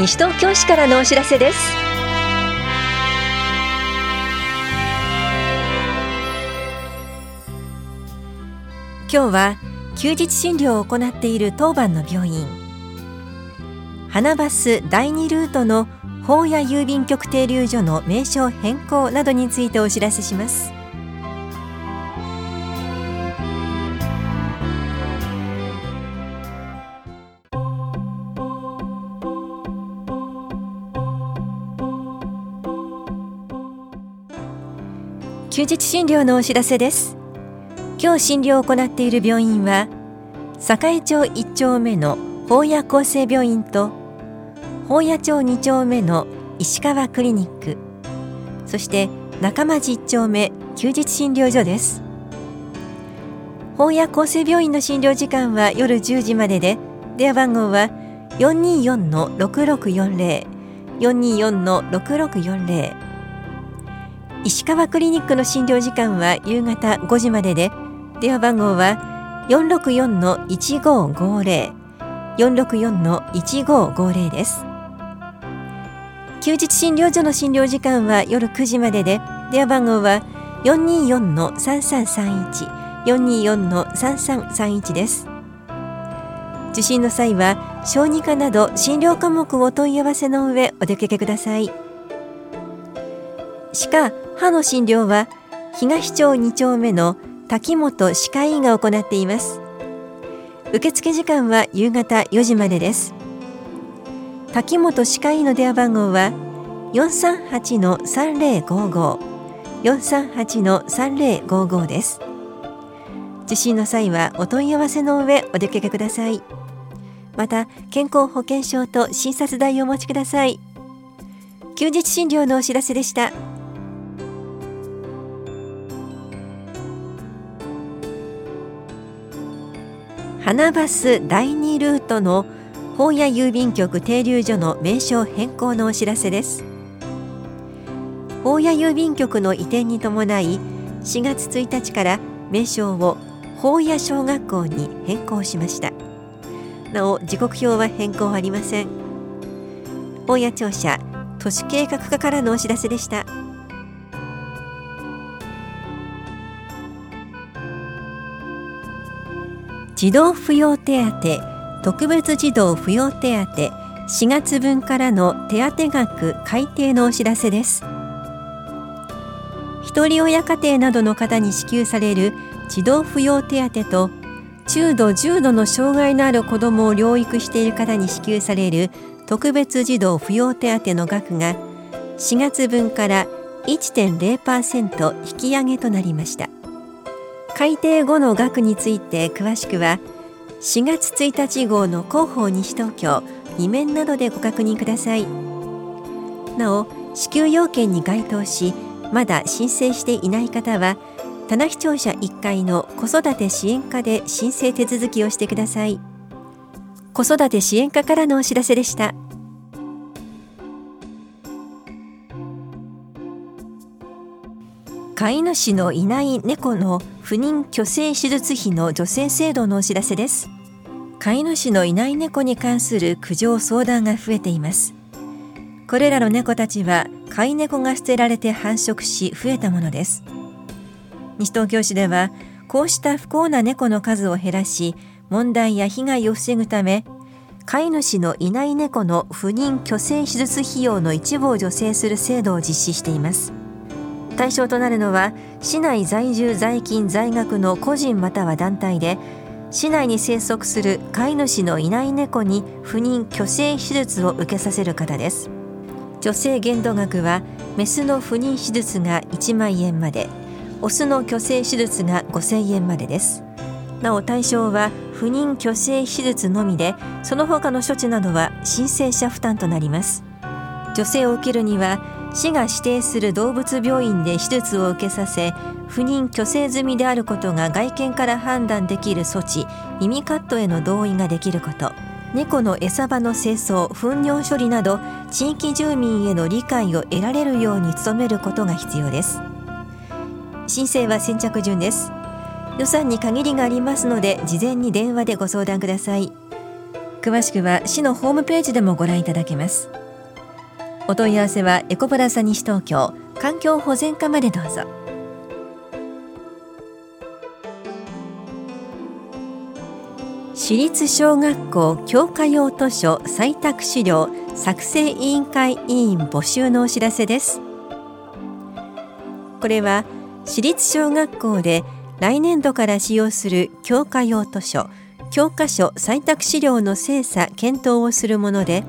西東京市からのお知らせです。今日は休日診療を行っている当番の病院。花バス第2ルートの法屋郵便局停留所の名称変更などについてお知らせします。休日診療のお知らせです。今日診療を行っている病院は栄町1丁目の法屋厚生病院と法屋町2丁目の石川クリニックそして中町1丁目休日診療所です。法屋厚生病院の診療時間は夜10時までで電話番号は424-6640 424-6640石川クリニックの診療時間は夕方5時までで電話番号は464-1550 464-1550です。休日診療所の診療時間は夜9時までで電話番号は424-3331 424-3331です。受診の際は小児科など診療科目を問い合わせの上お出かけください。歯科・歯の診療は東町2丁目の滝本歯科医が行っています。受付時間は夕方4時までです。滝本歯科医の電話番号は438-3055 438-3055です。受診の際はお問い合わせの上お出かけください。また健康保険証と診察代をお持ちください。休日診療のお知らせでした。花バス第2ルートの法屋郵便局停留所の名称変更のお知らせです。法屋郵便局の移転に伴い4月1日から名称を法屋小学校に変更しました。なお時刻表は変更ありません。法屋庁舎都市計画課からのお知らせでした。児童扶養手当特別児童扶養手当4月分からの手当額改定のお知らせです。ひとり親家庭などの方に支給される児童扶養手当と中度重度の障害のある子どもを療育している方に支給される特別児童扶養手当の額が4月分から1.0%引き上げとなりました。改定後の額について詳しくは4月1日号の広報西東京2面などでご確認ください。なお支給要件に該当しまだ申請していない方は棚視聴者1階の子育て支援課で申請手続きをしてください。子育て支援課からのお知らせでした。飼い主のいない猫の不妊去勢手術費の助成制度のお知らせです。飼い主のいない猫に関する苦情相談が増えています。これらの猫たちは飼い猫が捨てられて繁殖し増えたものです。西東京市ではこうした不幸な猫の数を減らし問題や被害を防ぐため飼い主のいない猫の不妊去勢手術費用の一部を助成する制度を実施しています。対象となるのは市内在住在勤在学の個人または団体で市内に生息する飼い主のいない猫に不妊去勢手術を受けさせる方です。女性限度額はメスの不妊手術が1万円まで。オスの去勢手術が5000円までです。なお対象は不妊去勢手術のみでその他の処置などは申請者負担となります。女性を受けるには市が指定する動物病院で手術を受けさせ不妊去勢済みであることが外見から判断できる措置耳カットへの同意ができること。猫の餌場の清掃糞尿処理など地域住民への理解を得られるように努めることが必要です。申請は先着順です。予算に限りがありますので事前に電話でご相談ください。詳しくは市のホームページでもご覧いただけます。お問い合わせはエコプラザ西東京環境保全課までどうぞ。私立小学校教科用図書採択資料作成委員会委員募集のお知らせです。これは私立小学校で来年度から使用する教科用図書教科書採択資料の精査検討をするもので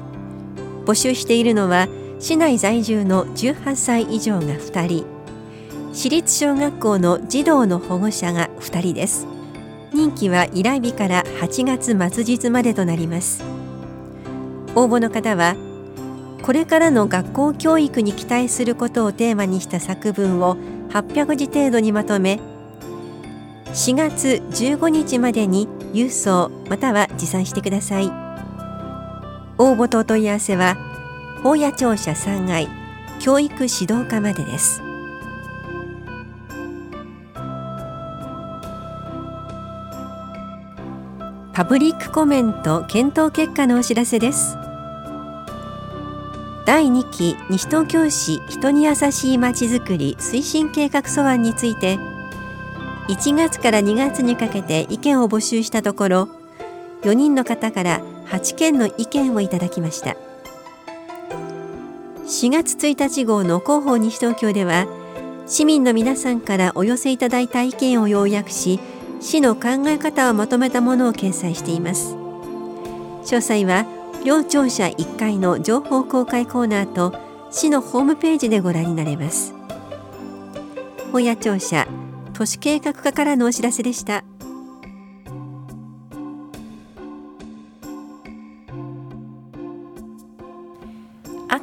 募集しているのは市内在住の18歳以上が2人私立小学校の児童の保護者が2人です。任期は依頼日から8月末日までとなります。応募の方はこれからの学校教育に期待することをテーマにした作文を800字程度にまとめ4月15日までに郵送または持参してください。応募とお問い合わせは法屋庁舎3階教育指導課までです。パブリックコメント検討結果のお知らせです。第2期西東京市人に優しいまちづくり推進計画素案について1月から2月にかけて意見を募集したところ4人の方から8件の意見をいただきました。4月1日号の広報西東京では市民の皆さんからお寄せいただいた意見を要約し市の考え方をまとめたものを掲載しています。詳細は両庁舎1階の情報公開コーナーと市のホームページでご覧になれます。本屋庁舎都市計画課からのお知らせでした。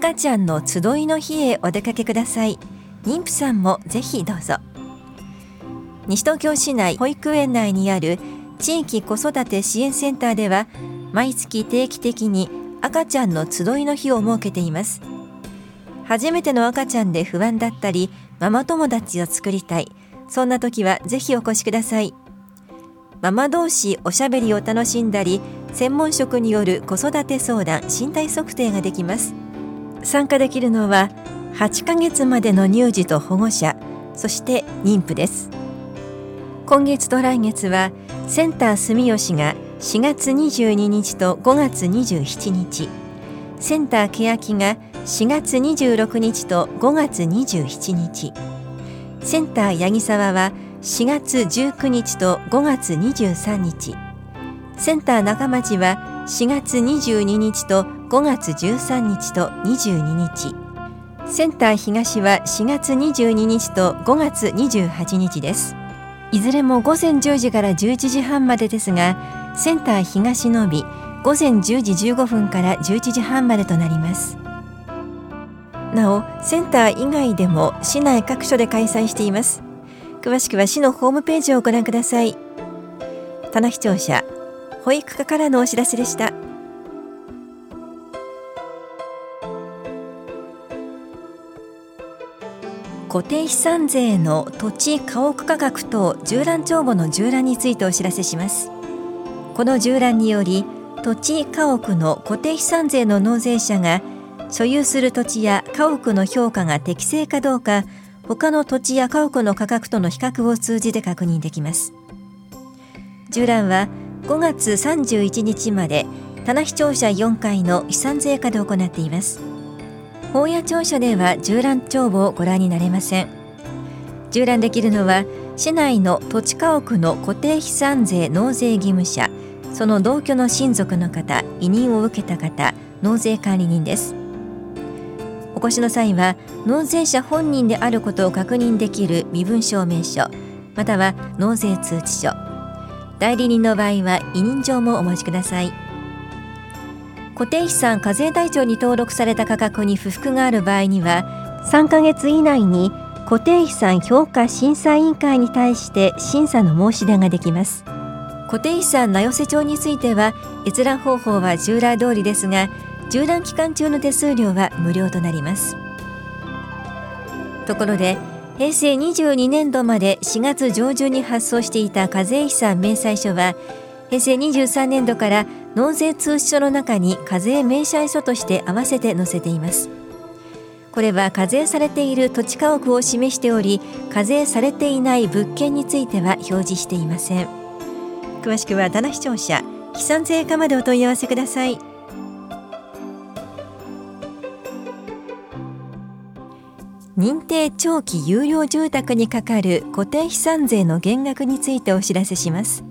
赤ちゃんの集いの日へお出かけください。妊婦さんもぜひどうぞ。西東京市内保育園内にある地域子育て支援センターでは毎月定期的に赤ちゃんの集いの日を設けています。初めての赤ちゃんで不安だったりママ友達を作りたい。そんな時はぜひお越しください。ママ同士おしゃべりを楽しんだり専門職による子育て相談身体測定ができます。参加できるのは8ヶ月までの乳児と保護者そして妊婦です。今月と来月はセンター住吉が4月22日と5月27日センター欅が4月26日と5月27日センター八木沢は4月19日と5月23日センター中町は4月22日と5月13日と22日。センター東は4月22日と5月28日です。いずれも午前10時から11時半までですがセンター東のび午前10時15分から11時半までとなります。なおセンター以外でも市内各所で開催しています。詳しくは市のホームページをご覧ください。棚視聴者保育課からのお知らせでした。固定資産税の土地家屋価格等縦覧帳簿の縦覧についてお知らせします。この縦覧により土地家屋の固定資産税の納税者が所有する土地や家屋の評価が適正かどうか他の土地や家屋の価格との比較を通じて確認できます。縦覧は5月31日まで棚視聴者4階の資産税課で行っています。法や庁舎では縦覧帳簿をご覧になれません。縦覧できるのは市内の土地家屋の固定資産税納税義務者その同居の親族の方委任を受けた方納税管理人です。お越しの際は納税者本人であることを確認できる身分証明書または納税通知書。代理人の場合は委任状もお持ちください。固定資産課税台帳に登録された価格に不服がある場合には3ヶ月以内に固定資産評価審査委員会に対して審査の申し出ができます。固定資産名寄せ帳については閲覧方法は従来通りですが縦覧期間中の手数料は無料となります。ところで平成22年度まで4月上旬に発送していた課税資産明細書は平成23年度から納税通知書の中に課税明細書として合わせて載せています。これは課税されている土地家屋を示しており課税されていない物件については表示していません。詳しくは棚視聴者飛散税課までお問い合わせください。認定長期有料住宅にかかる固定資産税の減額についてお知らせします。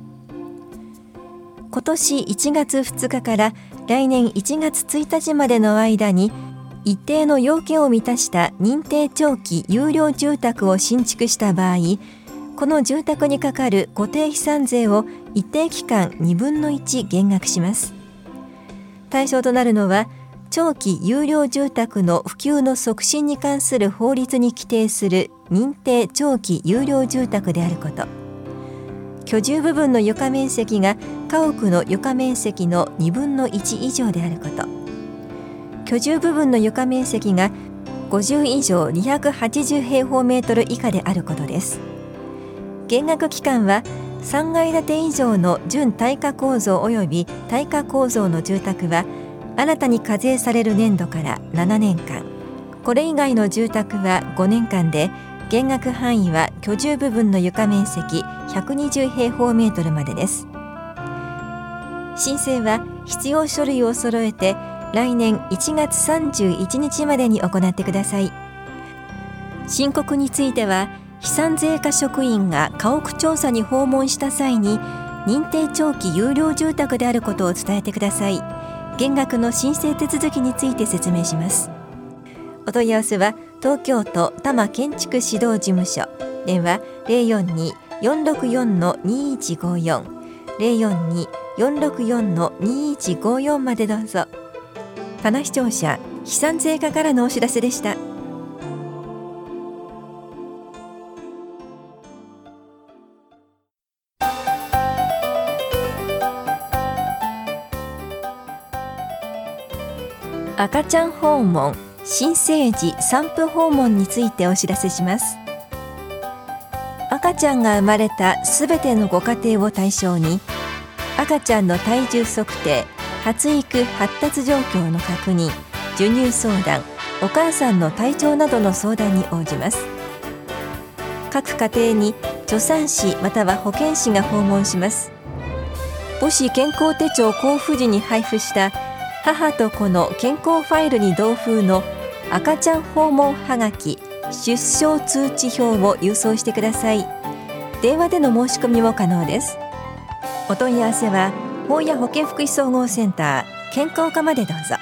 今年1月2日から来年1月1日までの間に一定の要件を満たした認定長期有料住宅を新築した場合この住宅にかかる固定資産税を一定期間2分の1減額します。対象となるのは長期有料住宅の普及の促進に関する法律に規定する認定長期有料住宅であること。居住部分の床面積が家屋の床面積の2分の1以上であること。居住部分の床面積が50以上280平方メートル以下であることです。減額期間は3階建て以上の準耐火構造及び耐火構造の住宅は新たに課税される年度から7年間。これ以外の住宅は5年間で減額範囲は居住部分の床面積120平方メートルまでです。申請は必要書類を揃えて来年1月31日までに行ってください。申告については飛散税課職員が家屋調査に訪問した際に認定長期有料住宅であることを伝えてください。減額の申請手続きについて説明します。お問い合わせは東京都多摩建築指導事務所。電話042-464-2154 042-464-2154までどうぞ。棚視聴者飛散税課からのお知らせでした。赤ちゃん訪問。新生児産婦訪問についてお知らせします。赤ちゃんが生まれたすべてのご家庭を対象に赤ちゃんの体重測定発育発達状況の確認授乳相談お母さんの体調などの相談に応じます。各家庭に助産師または保健師が訪問します。母子健康手帳交付時に配布した母と子の健康ファイルに同封の赤ちゃん訪問はがき出生通知表を郵送してください。電話での申し込みも可能です。お問い合わせは本屋保健福祉総合センター健康課までどうぞ。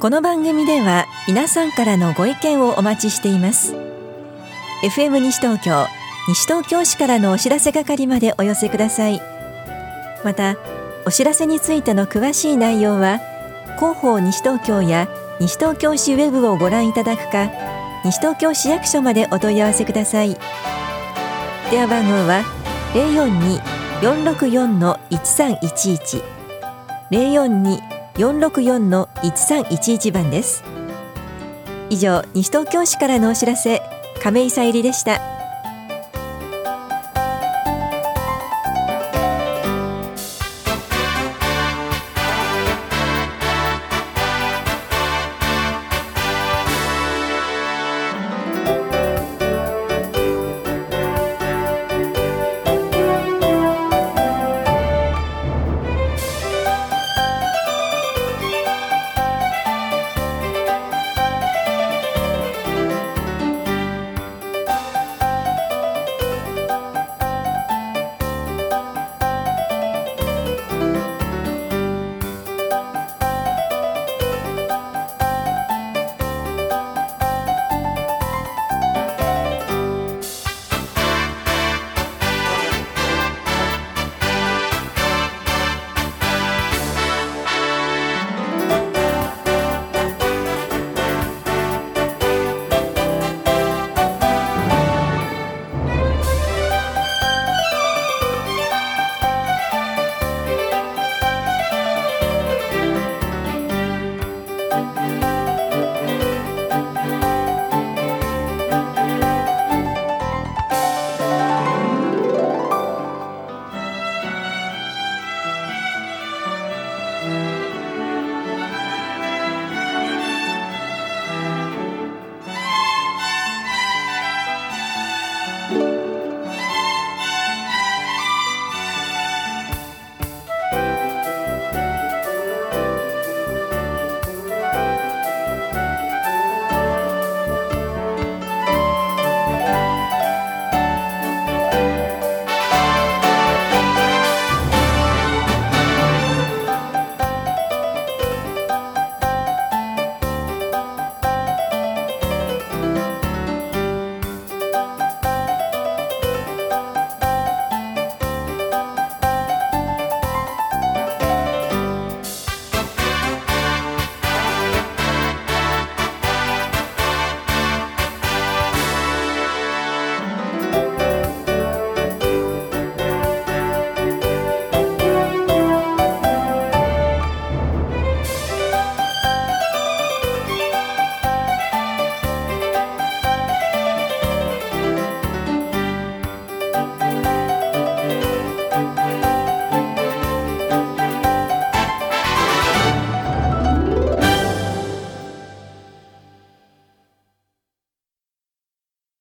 この番組では皆さんからのご意見をお待ちしています。FM 西東京西東京市からのお知らせ係までお寄せください。またお知らせについての詳しい内容は広報西東京や西東京市ウェブをご覧いただくか西東京市役所までお問い合わせください。電話番号は042-464-1311 042-464-1311番です。以上西東京市からのお知らせ亀井さゆりでした。